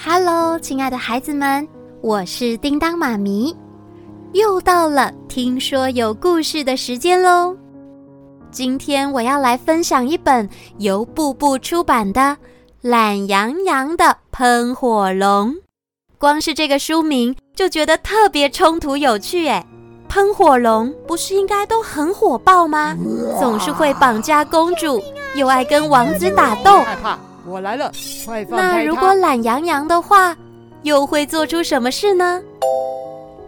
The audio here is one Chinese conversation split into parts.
Hello，亲爱的孩子们，我是叮当妈咪，又到了听说有故事的时间喽。今天我要来分享一本由步步出版的《懒洋洋的喷火龙》。光是这个书名就觉得特别冲突有趣诶。喷火龙不是应该都很火爆吗？总是会绑架公主，又爱跟王子打斗。我来了，快放开他。那如果懒洋洋的话，又会做出什么事呢？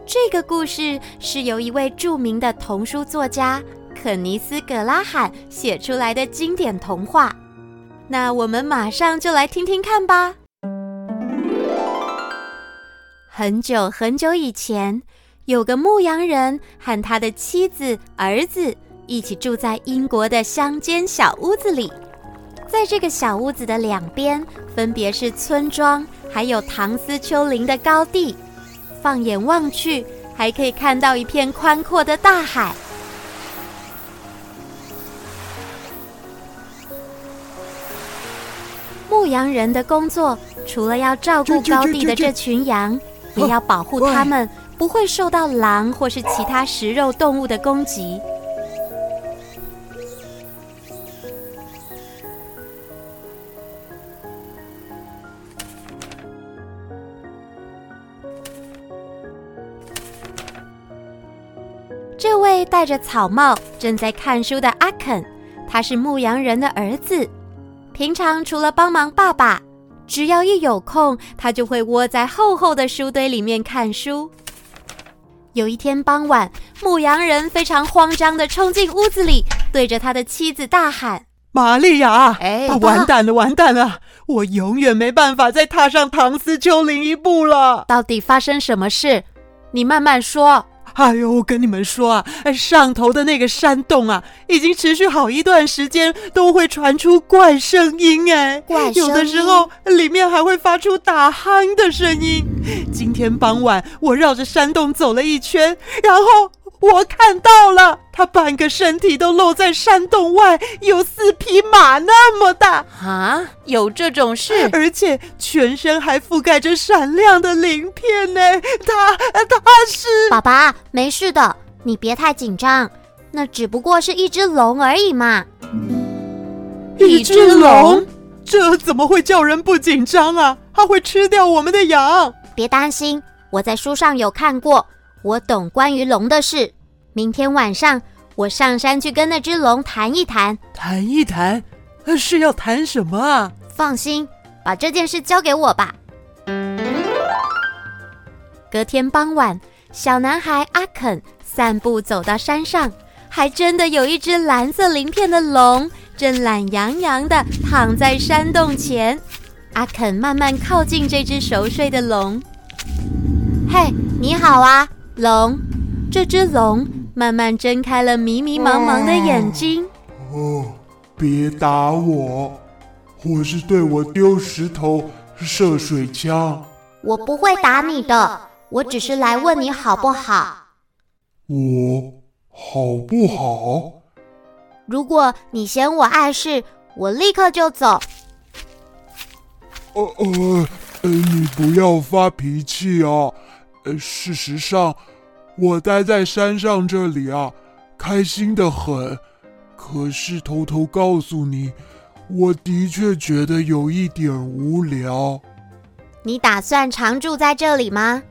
这个故事是由一位著名的童书作家肯尼斯·葛拉罕写出来的经典童话。那我们马上就来听听看吧。很久很久以前。有个牧羊人和他的妻子、儿子一起住在英国的乡间小屋子里。在这个小屋子的两边，分别是村庄，还有唐斯丘陵的高地。放眼望去，还可以看到一片宽阔的大海。牧羊人的工作，除了要照顾高地的这群羊，也要保护他们。不会受到狼或是其他食肉动物的攻击。戴着草帽正在看书的阿肯，他是牧羊人的儿子。平常除了帮忙爸爸，只要一有空，他就会窝在厚厚的书堆里面看书。有一天傍晚，牧羊人非常慌张地冲进屋子里，对着他的妻子大喊：“玛利亚，哎，完蛋了，完蛋了！我永远没办法再踏上唐斯丘陵一步了。到底发生什么事？你慢慢说。”哎呦，我跟你们说啊，哎上头的那个山洞啊，已经持续好一段时间都会传出怪声音哎，怪声音，有的时候里面还会发出打鼾的声音。今天傍晚我绕着山洞走了一圈，然后。我看到了，他半个身体都露在山洞外，有四匹马那么大啊！有这种事？而且全身还覆盖着闪亮的鳞片呢。他，他是……爸爸，没事的，你别太紧张，那只不过是一只龙而已嘛。一只龙？这怎么会叫人不紧张啊？它会吃掉我们的羊。别担心，我在书上有看过。我懂关于龙的事，明天晚上我上山去跟那只龙谈一谈。谈一谈？是要谈什么啊？放心，把这件事交给我吧。隔天傍晚，小男孩阿肯散步走到山上，还真的有一只蓝色鳞片的龙正懒洋洋地躺在山洞前。阿肯慢慢靠近这只熟睡的龙。嘿，你好啊！龙，这只龙慢慢睁开了迷迷茫茫的眼睛。哦，别打我，或是对我丢石头、射水枪。我不会打你的，我只是来问你好不好。我好不好？如果你嫌我碍事，我立刻就走。呃呃，呃，你不要发脾气啊。呃，事实上，我待在山上这里啊，开心的很。可是偷偷告诉你，我的确觉得有一点无聊。你打算常住在这里吗？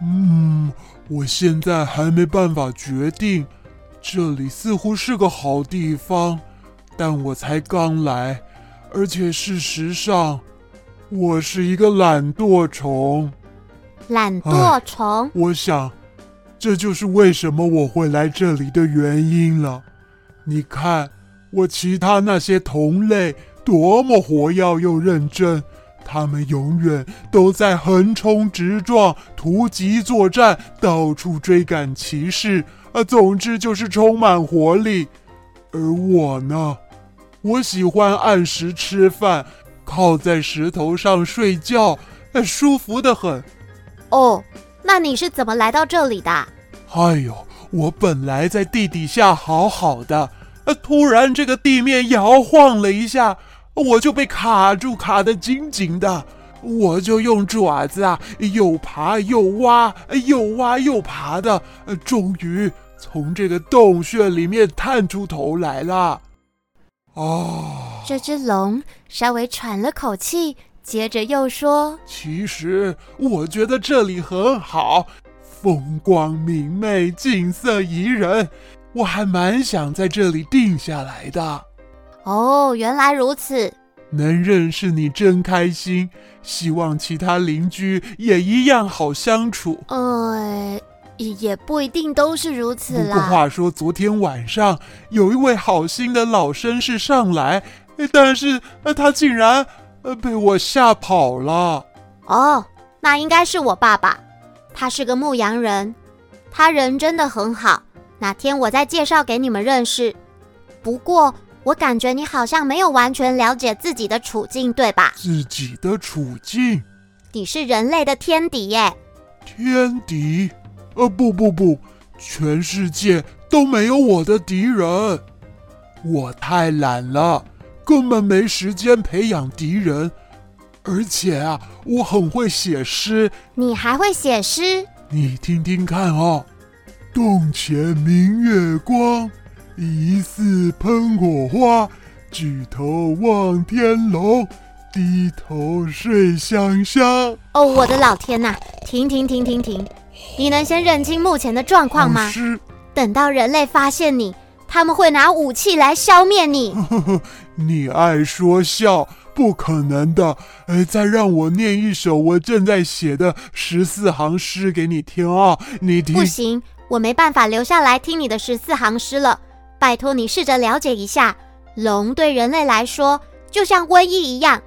嗯，我现在还没办法决定。这里似乎是个好地方，但我才刚来，而且事实上，我是一个懒惰虫。懒惰虫，我想，这就是为什么我会来这里的原因了。你看，我其他那些同类多么活跃又认真，他们永远都在横冲直撞、突击作战、到处追赶骑士，啊，总之就是充满活力。而我呢，我喜欢按时吃饭，靠在石头上睡觉，舒服得很。哦，那你是怎么来到这里的？哎呦，我本来在地底下好好的，呃，突然这个地面摇晃了一下，我就被卡住，卡得紧紧的。我就用爪子啊，又爬又挖，又挖又爬的，终于从这个洞穴里面探出头来了。哦，这只龙稍微喘了口气，接着又说：“其实我觉得这里很好，风光明媚，景色宜人，我还蛮想在这里定下来的。”哦，原来如此。能认识你真开心，希望其他邻居也一样好相处。呃，也不一定都是如此啦。不过话说，昨天晚上有一位好心的老绅士上来，但是他竟然被我吓跑了。哦，那应该是我爸爸，他是个牧羊人，他人真的很好。哪天我再介绍给你们认识。不过。我感觉你好像没有完全了解自己的处境，对吧？自己的处境？你是人类的天敌耶！天敌？呃，不不不，全世界都没有我的敌人。我太懒了，根本没时间培养敌人。而且啊，我很会写诗。你还会写诗？你听听看哦，洞前明月光。疑似喷火花，举头望天楼，低头睡香香。哦，我的老天呐！停停停停停！你能先认清目前的状况吗？是。等到人类发现你，他们会拿武器来消灭你。你爱说笑，不可能的。呃，再让我念一首我正在写的十四行诗给你听啊！你听。不行，我没办法留下来听你的十四行诗了。拜托你试着了解一下，龙对人类来说就像瘟疫一样。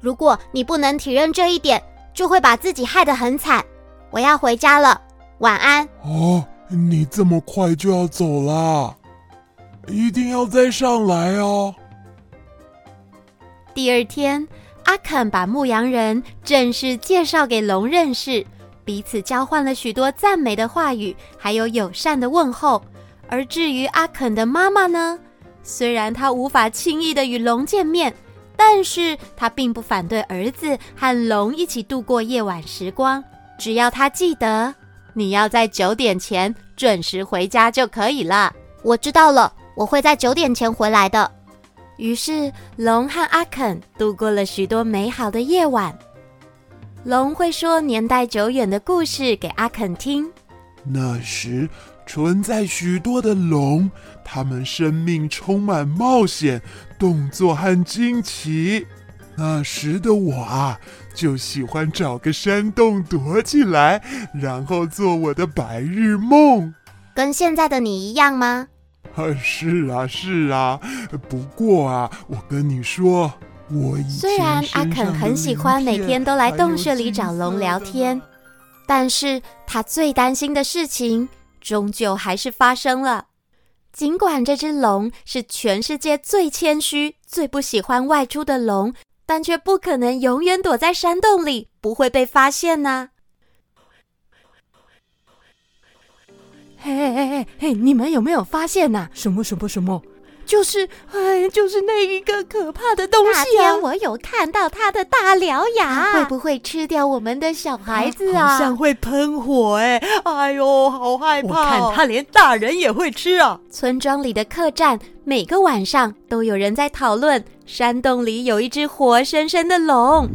如果你不能体认这一点，就会把自己害得很惨。我要回家了，晚安。哦，你这么快就要走啦？一定要再上来哦。第二天，阿肯把牧羊人正式介绍给龙认识，彼此交换了许多赞美的话语，还有友善的问候。而至于阿肯的妈妈呢？虽然她无法轻易的与龙见面，但是她并不反对儿子和龙一起度过夜晚时光。只要他记得，你要在九点前准时回家就可以了。我知道了，我会在九点前回来的。于是，龙和阿肯度过了许多美好的夜晚。龙会说年代久远的故事给阿肯听。那时。存在许多的龙，他们生命充满冒险、动作和惊奇。那时的我啊，就喜欢找个山洞躲起来，然后做我的白日梦。跟现在的你一样吗？啊，是啊，是啊。不过啊，我跟你说，我虽然阿肯很喜欢每天都来洞穴里找龙聊天，但是他最担心的事情。终究还是发生了。尽管这只龙是全世界最谦虚、最不喜欢外出的龙，但却不可能永远躲在山洞里，不会被发现呢。嘿嘿嘿嘿嘿，你们有没有发现呐？什么什么什么？就是，哎，就是那一个可怕的东西啊！那天我有看到它的大獠牙，会不会吃掉我们的小孩子啊？好像会喷火哎！哎呦，好害怕！我看它连大人也会吃啊！村庄里的客栈，每个晚上都有人在讨论，山洞里有一只活生生的龙。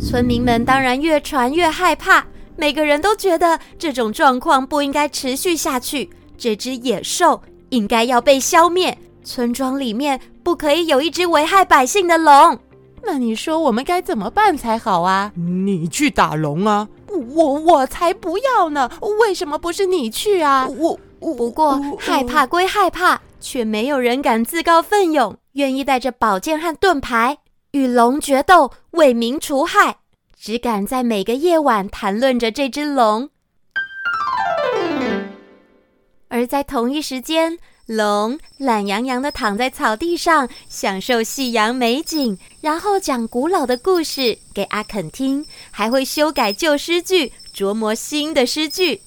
村民们当然越传越害怕，每个人都觉得这种状况不应该持续下去，这只野兽应该要被消灭。村庄里面不可以有一只危害百姓的龙，那你说我们该怎么办才好啊？你去打龙啊！我我才不要呢！为什么不是你去啊？我，我不过害怕归害怕，却没有人敢自告奋勇，愿意带着宝剑和盾牌与龙决斗，为民除害，只敢在每个夜晚谈论着这只龙。而在同一时间，龙懒洋洋地躺在草地上，享受夕阳美景，然后讲古老的故事给阿肯听，还会修改旧诗句，琢磨新的诗句。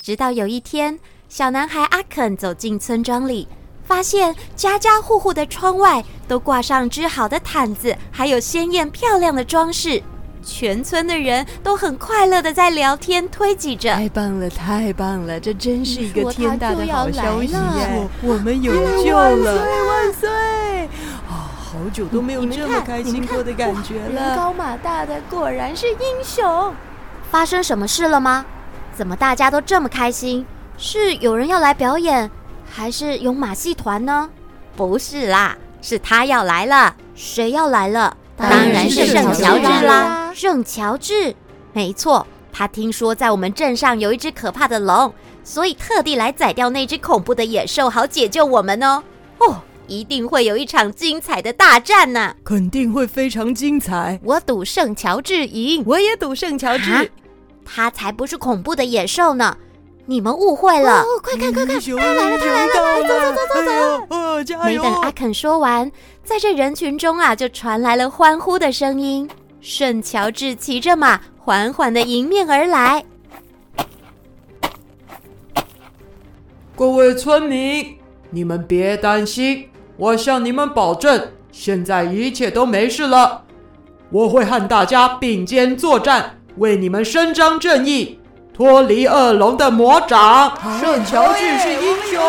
直到有一天，小男孩阿肯走进村庄里，发现家家户户的窗外都挂上织好的毯子，还有鲜艳漂亮的装饰。全村的人都很快乐的在聊天，推挤着。太棒了，太棒了！这真是一个天大的好消息耶！我们有救了！万岁万岁！啊，好久都没有这么开心过的感觉了。人高马大的果然是英雄。发生什么事了吗？怎么大家都这么开心？是有人要来表演，还是有马戏团呢？不是啦，是他要来了。谁要来了？当然是圣乔治啦！圣乔治，没错，他听说在我们镇上有一只可怕的龙，所以特地来宰掉那只恐怖的野兽，好解救我们哦。哦，一定会有一场精彩的大战呢！肯定会非常精彩。我赌圣乔治赢，我也赌圣乔治。他才不是恐怖的野兽呢！你们误会了。哦，快看快看，他来了，他来了！走走走走走！哦，加油！没等阿肯说完。在这人群中啊，就传来了欢呼的声音。圣乔治骑着马，缓缓的迎面而来。各位村民，你们别担心，我向你们保证，现在一切都没事了。我会和大家并肩作战，为你们伸张正义，脱离恶龙的魔掌。圣乔治是英雄！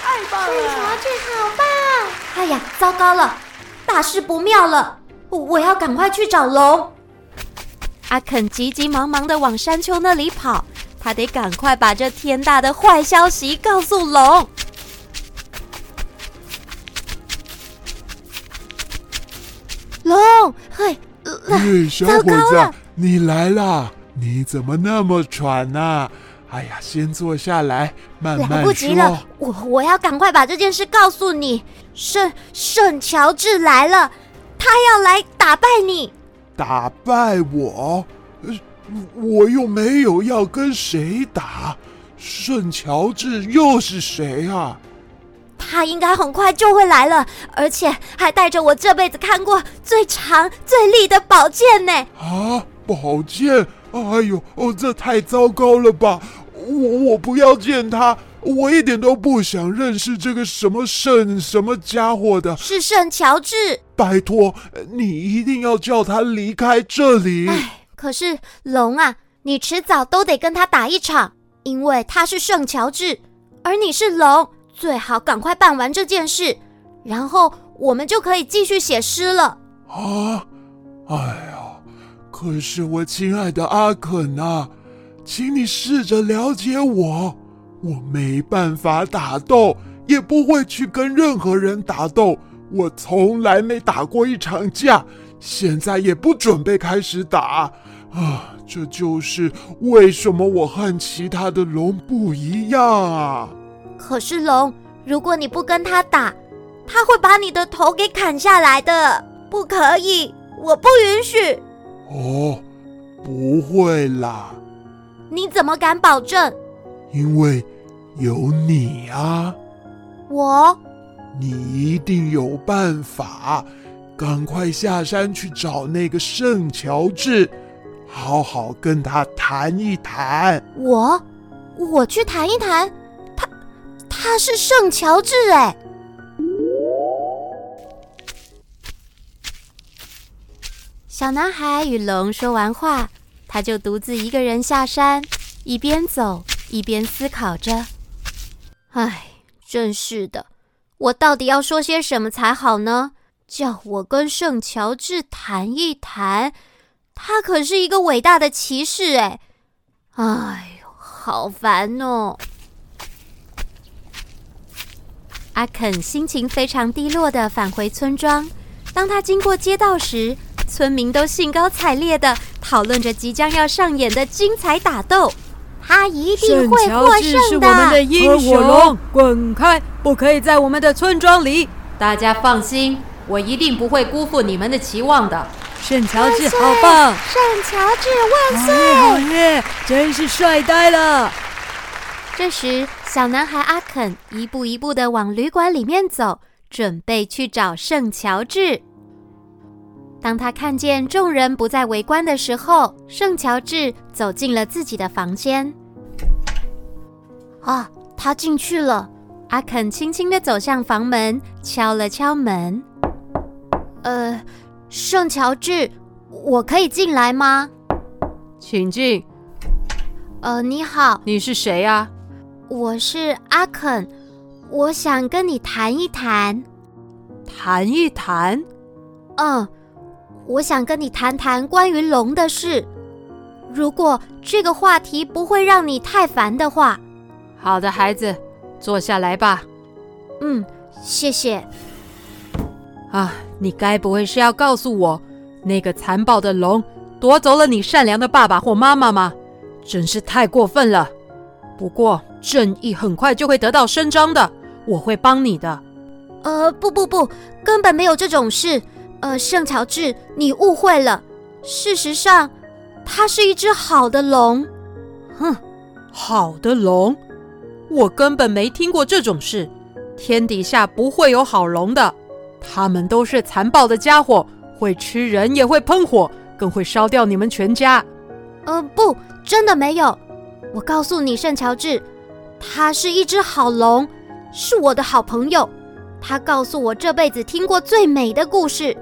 太棒了！圣乔治好棒！哎呀，糟糕了，大事不妙了！我要赶快去找龙。阿肯急急忙忙的往山丘那里跑，他得赶快把这天大的坏消息告诉龙。龙，嘿，嘿，小伙子，你来了！你怎么那么喘呢、啊？哎呀，先坐下来，慢慢说。来不及了，我我要赶快把这件事告诉你。圣圣乔治来了，他要来打败你。打败我？我又没有要跟谁打。圣乔治又是谁啊？他应该很快就会来了，而且还带着我这辈子看过最长最利的宝剑呢。啊，宝剑！哎呦，哦，这太糟糕了吧！我我不要见他，我一点都不想认识这个什么圣什么家伙的。是圣乔治，拜托你一定要叫他离开这里。哎，可是龙啊，你迟早都得跟他打一场，因为他是圣乔治，而你是龙，最好赶快办完这件事，然后我们就可以继续写诗了。啊，哎呀。可是我亲爱的阿肯啊，请你试着了解我。我没办法打斗，也不会去跟任何人打斗。我从来没打过一场架，现在也不准备开始打。啊，这就是为什么我和其他的龙不一样啊。可是龙，如果你不跟他打，他会把你的头给砍下来的。不可以，我不允许。哦，不会啦！你怎么敢保证？因为有你啊！我？你一定有办法！赶快下山去找那个圣乔治，好好跟他谈一谈。我？我去谈一谈？他他是圣乔治哎！小男孩与龙说完话，他就独自一个人下山，一边走一边思考着。唉，真是的，我到底要说些什么才好呢？叫我跟圣乔治谈一谈，他可是一个伟大的骑士哎！哎呦，好烦哦！阿肯心情非常低落的返回村庄，当他经过街道时，村民都兴高采烈的讨论着即将要上演的精彩打斗，他一定会获胜的。我们的英雄，龙滚开！不可以在我们的村庄里。大家放心，我一定不会辜负你们的期望的。圣乔治好棒！圣乔治万岁！好耶，真是帅呆了。这时，小男孩阿肯一步一步的往旅馆里面走，准备去找圣乔治。当他看见众人不再围观的时候，圣乔治走进了自己的房间。啊，他进去了。阿肯轻轻的走向房门，敲了敲门。呃，圣乔治，我可以进来吗？请进。呃，你好，你是谁呀？我是阿肯，我想跟你谈一谈。谈一谈？嗯，我想跟你谈谈关于龙的事。如果这个话题不会让你太烦的话。好的，孩子。坐下来吧。嗯，谢谢。啊，你该不会是要告诉我，那个残暴的龙夺走了你善良的爸爸或妈妈吗？真是太过分了。不过正义很快就会得到伸张的，我会帮你的。呃，不不不，根本没有这种事。呃，圣乔治，你误会了。事实上，它是一只好的龙。哼，好的龙。我根本没听过这种事，天底下不会有好龙的，他们都是残暴的家伙，会吃人，也会喷火，更会烧掉你们全家。呃，不，真的没有。我告诉你，圣乔治，他是一只好龙，是我的好朋友。他告诉我这辈子听过最美的故事，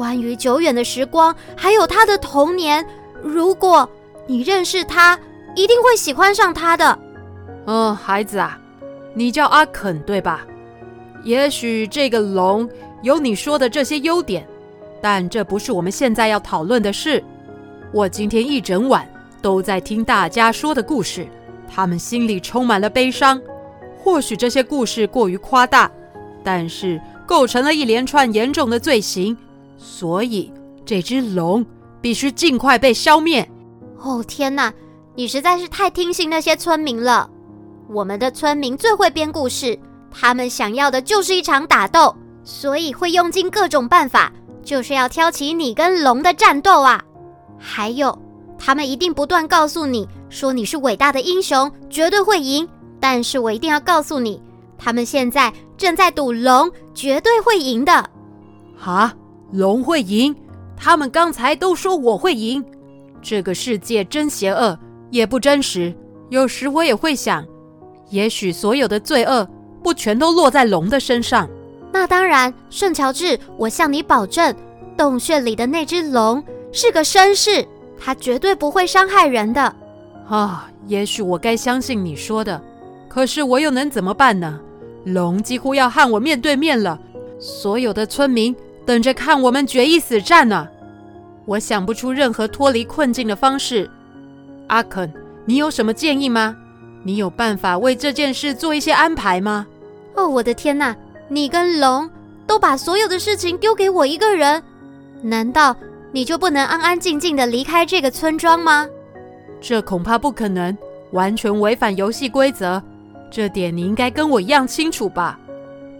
关于久远的时光，还有他的童年。如果你认识他，一定会喜欢上他的。嗯，孩子啊，你叫阿肯对吧？也许这个龙有你说的这些优点，但这不是我们现在要讨论的事。我今天一整晚都在听大家说的故事，他们心里充满了悲伤。或许这些故事过于夸大，但是构成了一连串严重的罪行，所以这只龙必须尽快被消灭。哦，天哪，你实在是太听信那些村民了。我们的村民最会编故事，他们想要的就是一场打斗，所以会用尽各种办法，就是要挑起你跟龙的战斗啊！还有，他们一定不断告诉你说你是伟大的英雄，绝对会赢。但是我一定要告诉你，他们现在正在赌龙绝对会赢的。啊，龙会赢？他们刚才都说我会赢。这个世界真邪恶，也不真实。有时我也会想。也许所有的罪恶不全都落在龙的身上。那当然，圣乔治，我向你保证，洞穴里的那只龙是个绅士，他绝对不会伤害人的。啊，也许我该相信你说的，可是我又能怎么办呢？龙几乎要和我面对面了，所有的村民等着看我们决一死战呢。我想不出任何脱离困境的方式。阿肯，你有什么建议吗？你有办法为这件事做一些安排吗？哦，我的天哪！你跟龙都把所有的事情丢给我一个人，难道你就不能安安静静的离开这个村庄吗？这恐怕不可能，完全违反游戏规则。这点你应该跟我一样清楚吧？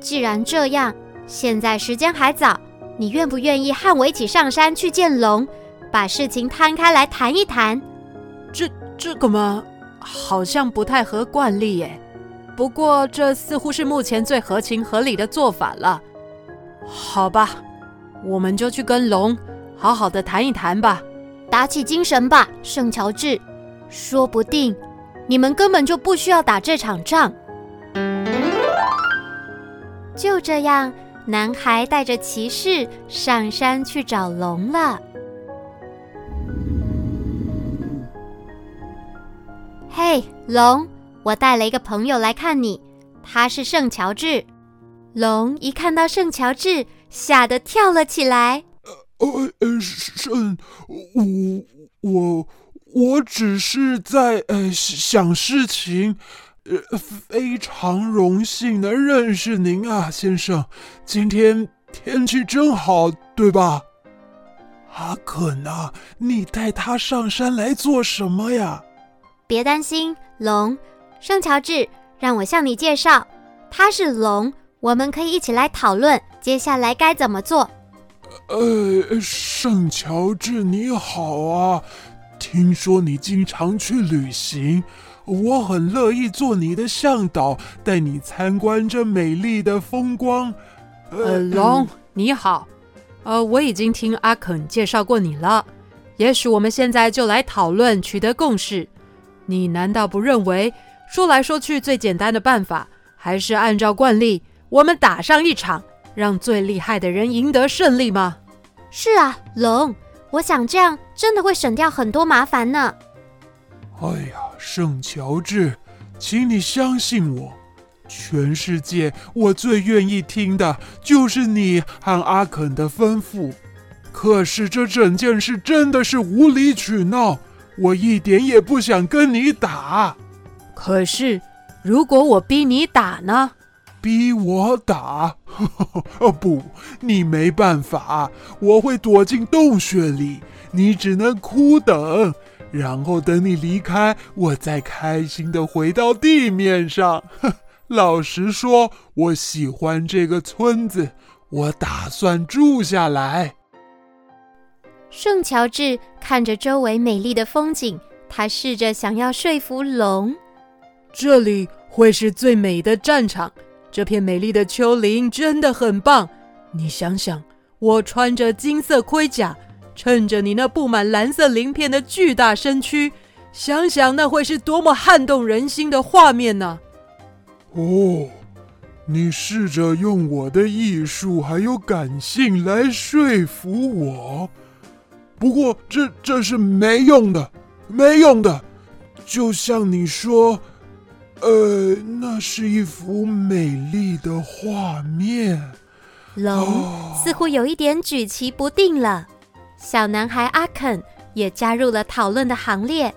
既然这样，现在时间还早，你愿不愿意和我一起上山去见龙，把事情摊开来谈一谈？这这个吗？好像不太合惯例耶，不过这似乎是目前最合情合理的做法了。好吧，我们就去跟龙好好的谈一谈吧。打起精神吧，圣乔治，说不定你们根本就不需要打这场仗。就这样，男孩带着骑士上山去找龙了。嘿，龙，我带了一个朋友来看你，他是圣乔治。龙一看到圣乔治，吓得跳了起来。呃呃，圣，我我我只是在呃想事情，呃，非常荣幸能认识您啊，先生。今天天气真好，对吧？阿肯啊，你带他上山来做什么呀？别担心，龙，圣乔治，让我向你介绍，他是龙，我们可以一起来讨论接下来该怎么做。呃，圣乔治你好啊，听说你经常去旅行，我很乐意做你的向导，带你参观这美丽的风光。呃，龙你好，呃，我已经听阿肯介绍过你了，也许我们现在就来讨论，取得共识。你难道不认为说来说去最简单的办法，还是按照惯例，我们打上一场，让最厉害的人赢得胜利吗？是啊，龙，我想这样真的会省掉很多麻烦呢。哎呀，圣乔治，请你相信我，全世界我最愿意听的就是你和阿肯的吩咐。可是这整件事真的是无理取闹，我一点也不想跟你打。可是，如果我逼你打呢？逼我打？哦不，你没办法，我会躲进洞穴里，你只能哭等，然后等你离开，我再开心的回到地面上。老实说，我喜欢这个村子，我打算住下来。圣乔治看着周围美丽的风景，他试着想要说服龙：“这里会是最美的战场。这片美丽的丘陵真的很棒。你想想，我穿着金色盔甲，衬着你那布满蓝色鳞片的巨大身躯，想想那会是多么撼动人心的画面呢？”哦，你试着用我的艺术还有感性来说服我。不过这这是没用的，没用的。就像你说，呃，那是一幅美丽的画面。龙似乎有一点举棋不定了。小男孩阿肯也加入了讨论的行列。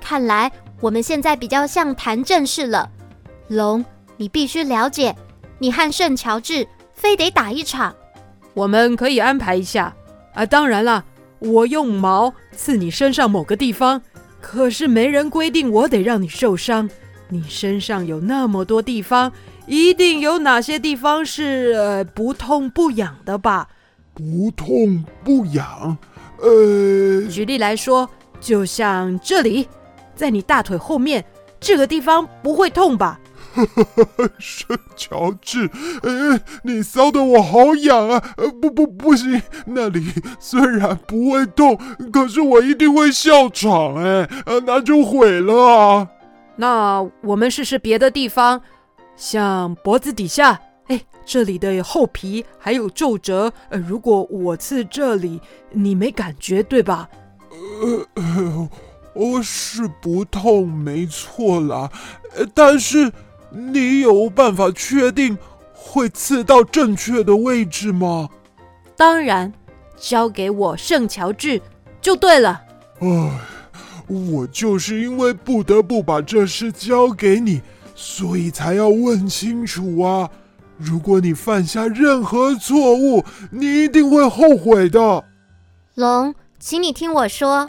看来我们现在比较像谈正事了。龙，你必须了解，你和圣乔治非得打一场。我们可以安排一下啊，当然了。我用矛刺你身上某个地方，可是没人规定我得让你受伤。你身上有那么多地方，一定有哪些地方是呃不痛不痒的吧？不痛不痒，呃，举例来说，就像这里，在你大腿后面这个地方不会痛吧？圣乔治，呃，你搔的我好痒啊！呃，不不不行，那里虽然不会痛，可是我一定会笑场，哎，呃，那就毁了啊！那我们试试别的地方，像脖子底下，哎，这里的厚皮还有皱褶，呃，如果我刺这里，你没感觉对吧？呃，呃，我是不痛，没错啦，呃，但是。你有办法确定会刺到正确的位置吗？当然，交给我圣乔治就对了。唉，我就是因为不得不把这事交给你，所以才要问清楚啊！如果你犯下任何错误，你一定会后悔的。龙，请你听我说。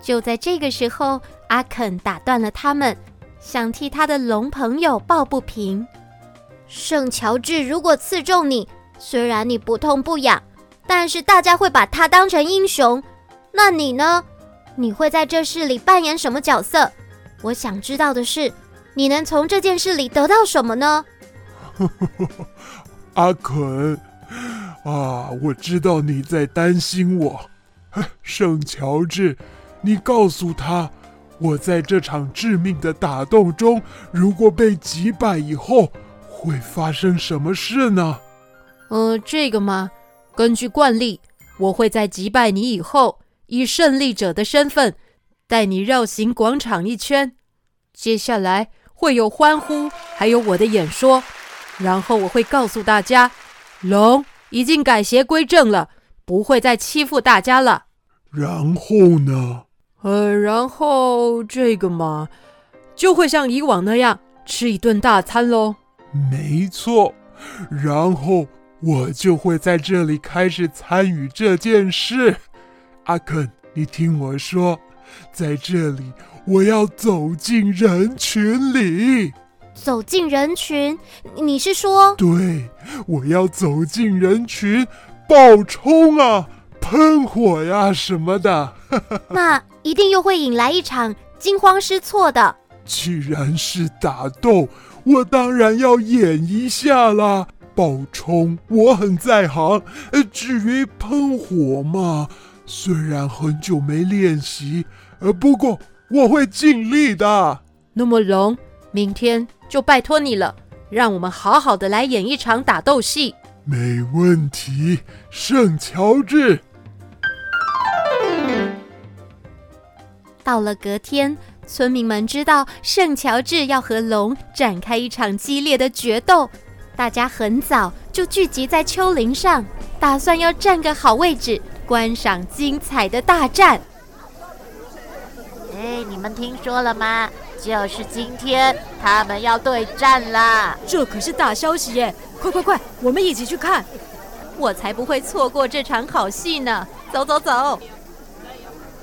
就在这个时候，阿肯打断了他们。想替他的龙朋友抱不平。圣乔治如果刺中你，虽然你不痛不痒，但是大家会把他当成英雄。那你呢？你会在这事里扮演什么角色？我想知道的是，你能从这件事里得到什么呢？阿肯啊，我知道你在担心我。圣乔治，你告诉他。我在这场致命的打斗中，如果被击败以后，会发生什么事呢？呃，这个嘛，根据惯例，我会在击败你以后，以胜利者的身份带你绕行广场一圈。接下来会有欢呼，还有我的演说，然后我会告诉大家，龙已经改邪归正了，不会再欺负大家了。然后呢？呃，然后这个嘛，就会像以往那样吃一顿大餐喽。没错，然后我就会在这里开始参与这件事。阿肯，你听我说，在这里我要走进人群里。走进人群？你是说？对，我要走进人群，爆冲啊！喷火呀什么的，那一定又会引来一场惊慌失措的。既然是打斗，我当然要演一下啦。爆冲我很在行，呃，至于喷火嘛，虽然很久没练习，呃，不过我会尽力的。那么龙，明天就拜托你了，让我们好好的来演一场打斗戏。没问题，圣乔治。到了隔天，村民们知道圣乔治要和龙展开一场激烈的决斗，大家很早就聚集在丘陵上，打算要占个好位置，观赏精彩的大战。哎，你们听说了吗？就是今天，他们要对战啦！这可是大消息耶！快快快，我们一起去看！我才不会错过这场好戏呢！走走走！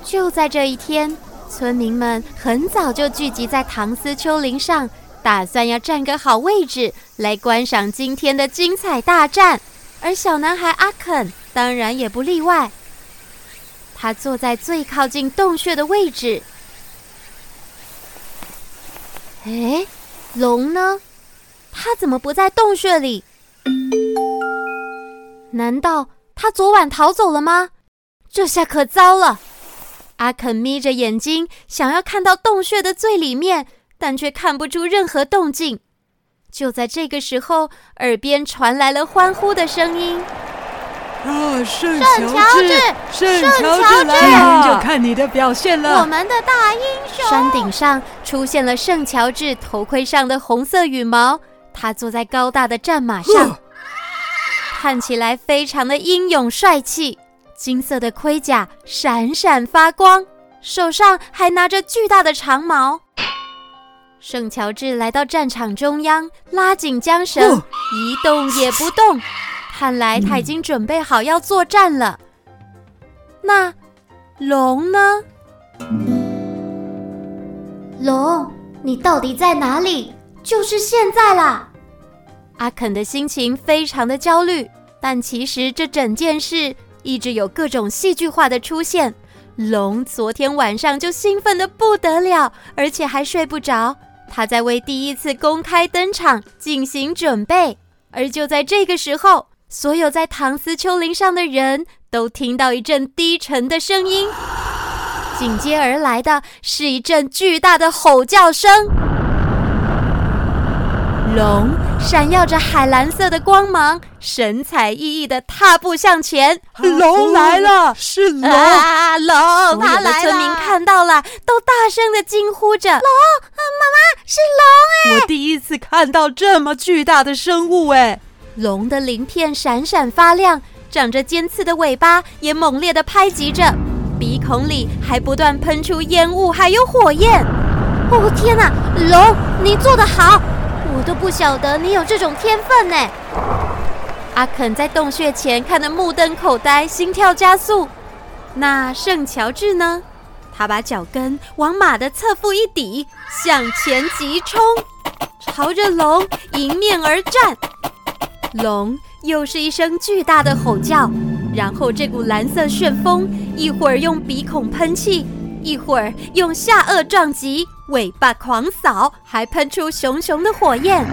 就在这一天，村民们很早就聚集在唐斯丘陵上，打算要占个好位置来观赏今天的精彩大战。而小男孩阿肯当然也不例外，他坐在最靠近洞穴的位置。哎，龙呢？他怎么不在洞穴里？难道他昨晚逃走了吗？这下可糟了！阿肯眯着眼睛，想要看到洞穴的最里面，但却看不出任何动静。就在这个时候，耳边传来了欢呼的声音。啊，圣圣乔治，圣乔治来了！就看你的表现了。我们的大英雄。山顶上出现了圣乔治头盔上的红色羽毛，他坐在高大的战马上，看起来非常的英勇帅气。金色的盔甲闪闪发光，手上还拿着巨大的长矛。圣乔治来到战场中央，拉紧缰绳，呵一动也不动。看来他已经准备好要作战了。那龙呢？龙，你到底在哪里？就是现在啦！阿肯的心情非常的焦虑，但其实这整件事一直有各种戏剧化的出现。龙昨天晚上就兴奋的不得了，而且还睡不着。他在为第一次公开登场进行准备，而就在这个时候。所有在唐斯丘陵上的人都听到一阵低沉的声音，紧接而来的是一阵巨大的吼叫声。龙闪耀着海蓝色的光芒，神采奕奕地踏步向前。龙来了，是龙啊！龙，他来了！村民看到了，都大声地惊呼着：“龙，妈妈，是龙哎！”我第一次看到这么巨大的生物哎。龙的鳞片闪闪发亮，长着尖刺的尾巴也猛烈地拍击着，鼻孔里还不断喷出烟雾，还有火焰。哦天哪，龙，你做得好！我都不晓得你有这种天分呢。阿肯在洞穴前看得目瞪口呆，心跳加速。那圣乔治呢？他把脚跟往马的侧腹一抵，向前急冲，朝着龙迎面而战。龙又是一声巨大的吼叫，然后这股蓝色旋风一会儿用鼻孔喷气，一会儿用下颚撞击，尾巴狂扫，还喷出熊熊的火焰。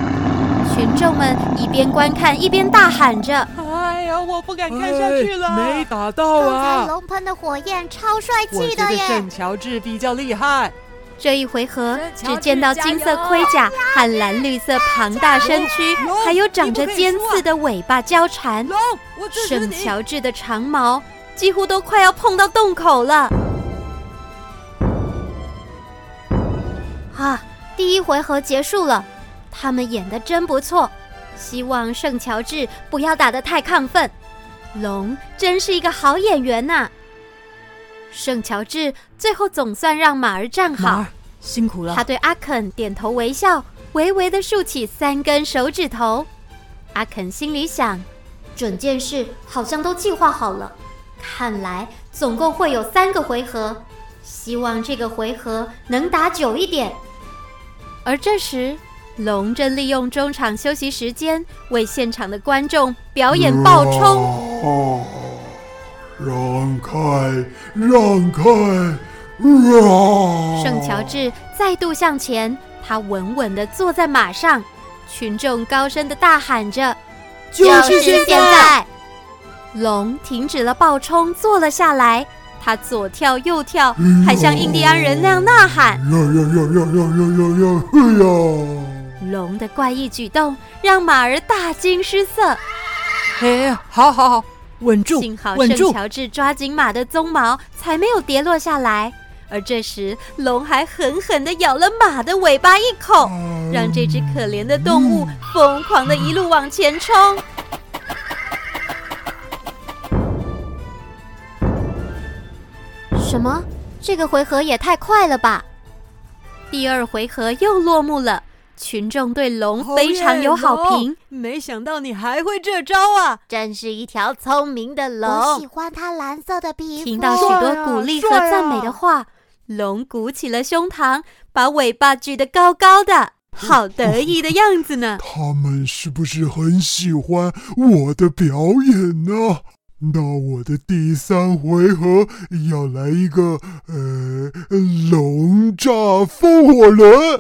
群众们一边观看一边大喊着：“哎呀，我不敢看下去了！”没打到啊！龙喷的火焰超帅气的耶！我觉得圣乔治比较厉害。这一回合，只见到金色盔甲和蓝绿色庞大身躯，还有长着尖刺的尾巴交缠。圣乔治的长矛几乎都快要碰到洞口了。啊，第一回合结束了，他们演的真不错。希望圣乔治不要打得太亢奋。龙真是一个好演员呐。圣乔治最后总算让马儿站好，马儿辛苦了。他对阿肯点头微笑，微微的竖起三根手指头。阿肯心里想，整件事好像都计划好了，看来总共会有三个回合，希望这个回合能打久一点。而这时，龙正利用中场休息时间为现场的观众表演爆冲。让开，让开！啊！圣乔治再度向前，他稳稳地坐在马上，群众高声地大喊着：“就是现在！”龙停止了暴冲，坐了下来。他左跳右跳，还像印第安人那样呐喊：“呀呀呀呀呀呀呀呀！”龙的怪异举动让马儿大惊失色。哎，好好好，稳住，幸好稳住！圣乔治抓紧马的鬃毛，才没有跌落下来。而这时，龙还狠狠地咬了马的尾巴一口，让这只可怜的动物疯狂地一路往前冲。什么？这个回合也太快了吧！第二回合又落幕了，群众对龙非常有好评。没想到你还会这招啊！真是一条聪明的龙。我喜欢它蓝色的皮肤。听到许多鼓励和赞美的话，啊、龙鼓起了胸膛，把尾巴举得高高的，好得意的样子呢。他们是不是很喜欢我的表演呢？那我的第三回合要来一个呃龙炸风火轮，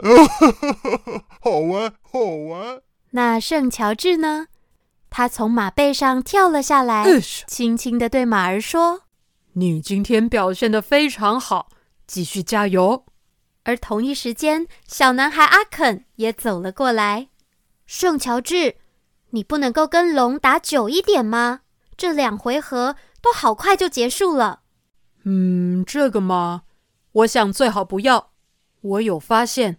好玩好玩。那圣乔治呢？他从马背上跳了下来，呃、轻轻的对马儿说：“你今天表现的非常好，继续加油。”而同一时间，小男孩阿肯也走了过来。圣乔治，你不能够跟龙打久一点吗？这两回合都好快就结束了。嗯，这个嘛，我想最好不要。我有发现，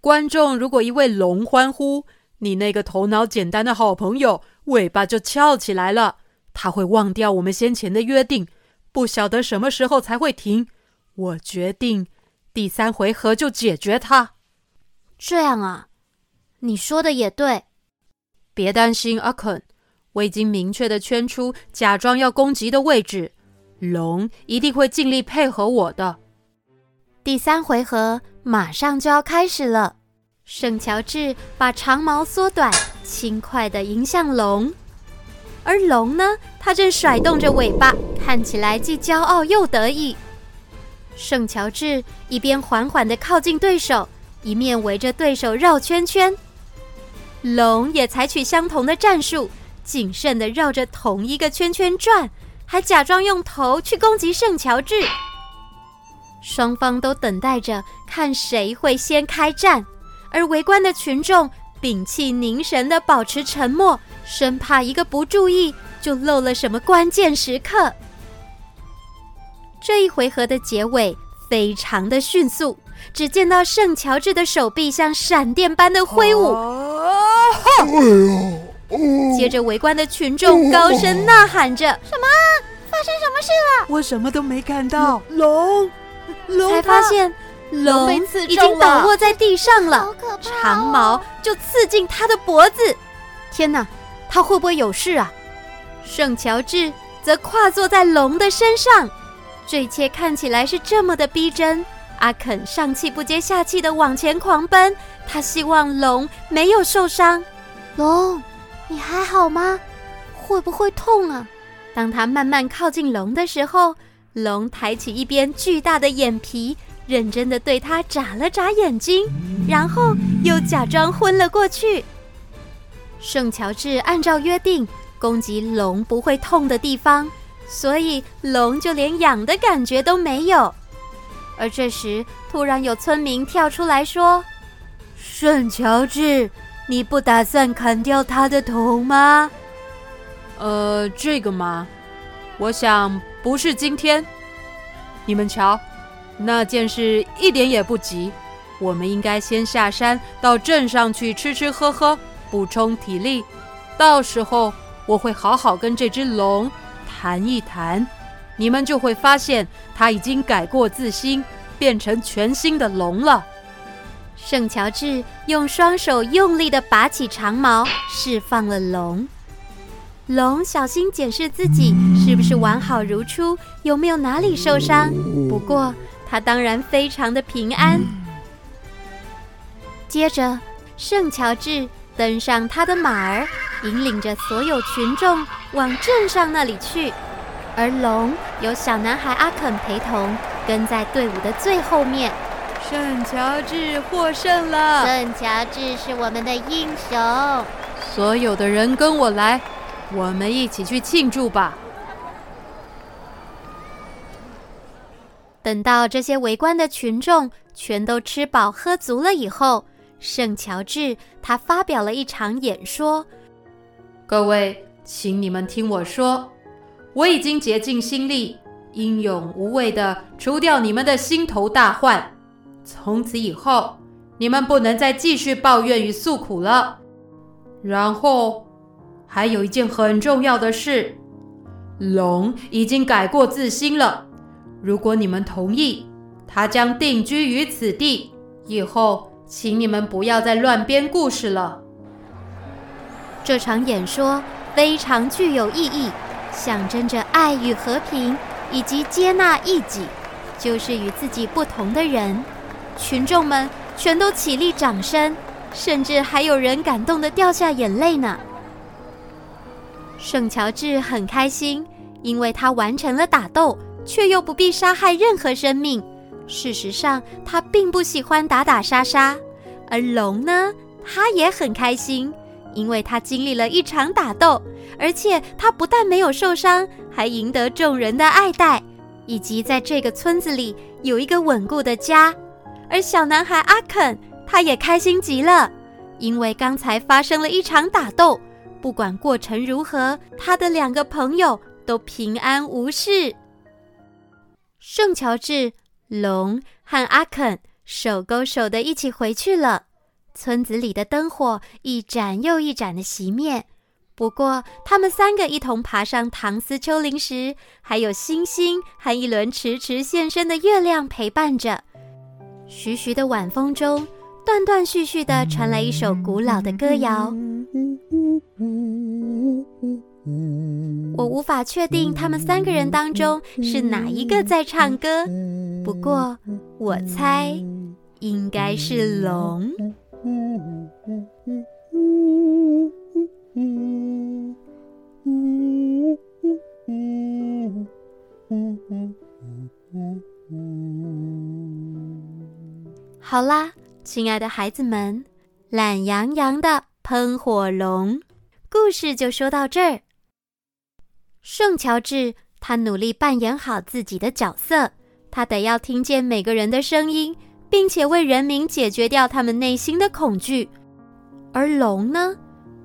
观众如果一为龙欢呼，你那个头脑简单的好朋友尾巴就翘起来了，他会忘掉我们先前的约定，不晓得什么时候才会停。我决定第三回合就解决他。这样啊，你说的也对。别担心，阿肯。我已经明确地圈出假装要攻击的位置，龙一定会尽力配合我的。第三回合马上就要开始了，圣乔治把长矛缩短，轻快地迎向龙，而龙呢，它正甩动着尾巴，看起来既骄傲又得意。圣乔治一边缓缓地靠近对手，一面围着对手绕圈圈，龙也采取相同的战术。谨慎地绕着同一个圈圈转，还假装用头去攻击圣乔治。双方都等待着看谁会先开战，而围观的群众屏气凝神地保持沉默，生怕一个不注意就漏了什么关键时刻。这一回合的结尾非常的迅速，只见到圣乔治的手臂像闪电般的挥舞。哎接着，围观的群众高声呐喊着：“什么？发生什么事了？我什么都没看到。龙，龙，才发现龙已经倒卧在地上了，好可怕哦，长毛就刺进他的脖子。天哪，他会不会有事啊？”圣乔治则跨坐在龙的身上，这一切看起来是这么的逼真。阿肯上气不接下气的往前狂奔，他希望龙没有受伤。龙。你还好吗？会不会痛啊？当他慢慢靠近龙的时候，龙抬起一边巨大的眼皮，认真地对他眨了眨眼睛，然后又假装昏了过去。圣乔治按照约定攻击龙不会痛的地方，所以龙就连痒的感觉都没有。而这时，突然有村民跳出来说：“圣乔治。”你不打算砍掉他的头吗？呃，这个嘛，我想不是今天。你们瞧，那件事一点也不急。我们应该先下山到镇上去吃吃喝喝，补充体力。到时候我会好好跟这只龙谈一谈，你们就会发现他已经改过自新，变成全新的龙了。圣乔治用双手用力地拔起长矛，释放了龙。龙小心检视自己是不是完好如初，有没有哪里受伤。不过，他当然非常的平安。接着，圣乔治登上他的马儿，引领着所有群众往镇上那里去。而龙由小男孩阿肯陪同，跟在队伍的最后面。圣乔治获胜了！圣乔治是我们的英雄。所有的人跟我来，我们一起去庆祝吧。等到这些围观的群众全都吃饱喝足了以后，圣乔治他发表了一场演说。各位，请你们听我说，我已经竭尽心力，英勇无畏的除掉你们的心头大患。从此以后，你们不能再继续抱怨与诉苦了。然后，还有一件很重要的事，龙已经改过自新了。如果你们同意，他将定居于此地。以后，请你们不要再乱编故事了。这场演说非常具有意义，象征着爱与和平，以及接纳异己，就是与自己不同的人。群众们全都起立掌声，甚至还有人感动得掉下眼泪呢。圣乔治很开心，因为他完成了打斗，却又不必杀害任何生命。事实上，他并不喜欢打打杀杀。而龙呢，他也很开心，因为他经历了一场打斗，而且他不但没有受伤，还赢得众人的爱戴，以及在这个村子里有一个稳固的家。而小男孩阿肯，他也开心极了，因为刚才发生了一场打斗，不管过程如何，他的两个朋友都平安无事。圣乔治、龙和阿肯手勾手的一起回去了。村子里的灯火一盏又一盏的熄灭，不过他们三个一同爬上唐斯丘陵时，还有星星和一轮迟迟现身的月亮陪伴着。徐徐的晚风中，断断续续地传来一首古老的歌谣。我无法确定他们三个人当中是哪一个在唱歌，不过我猜应该是龙。好啦，亲爱的孩子们，懒洋洋的喷火龙故事就说到这儿。圣乔治他努力扮演好自己的角色，他得要听见每个人的声音，并且为人民解决掉他们内心的恐惧。而龙呢，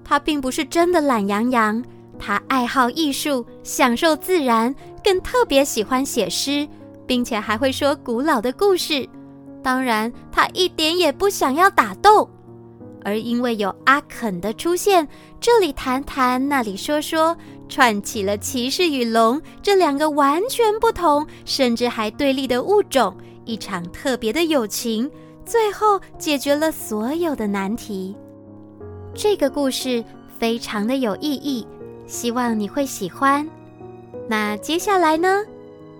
他并不是真的懒洋洋，他爱好艺术，享受自然，更特别喜欢写诗，并且还会说古老的故事。当然，他一点也不想要打斗，而因为有阿肯的出现，这里谈谈，那里说说，串起了骑士与龙这两个完全不同，甚至还对立的物种，一场特别的友情，最后解决了所有的难题。这个故事非常的有意义，希望你会喜欢。那接下来呢？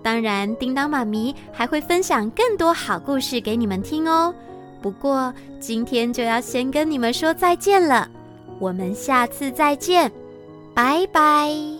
当然，叮当妈咪还会分享更多好故事给你们听哦。不过今天就要先跟你们说再见了，我们下次再见，拜拜。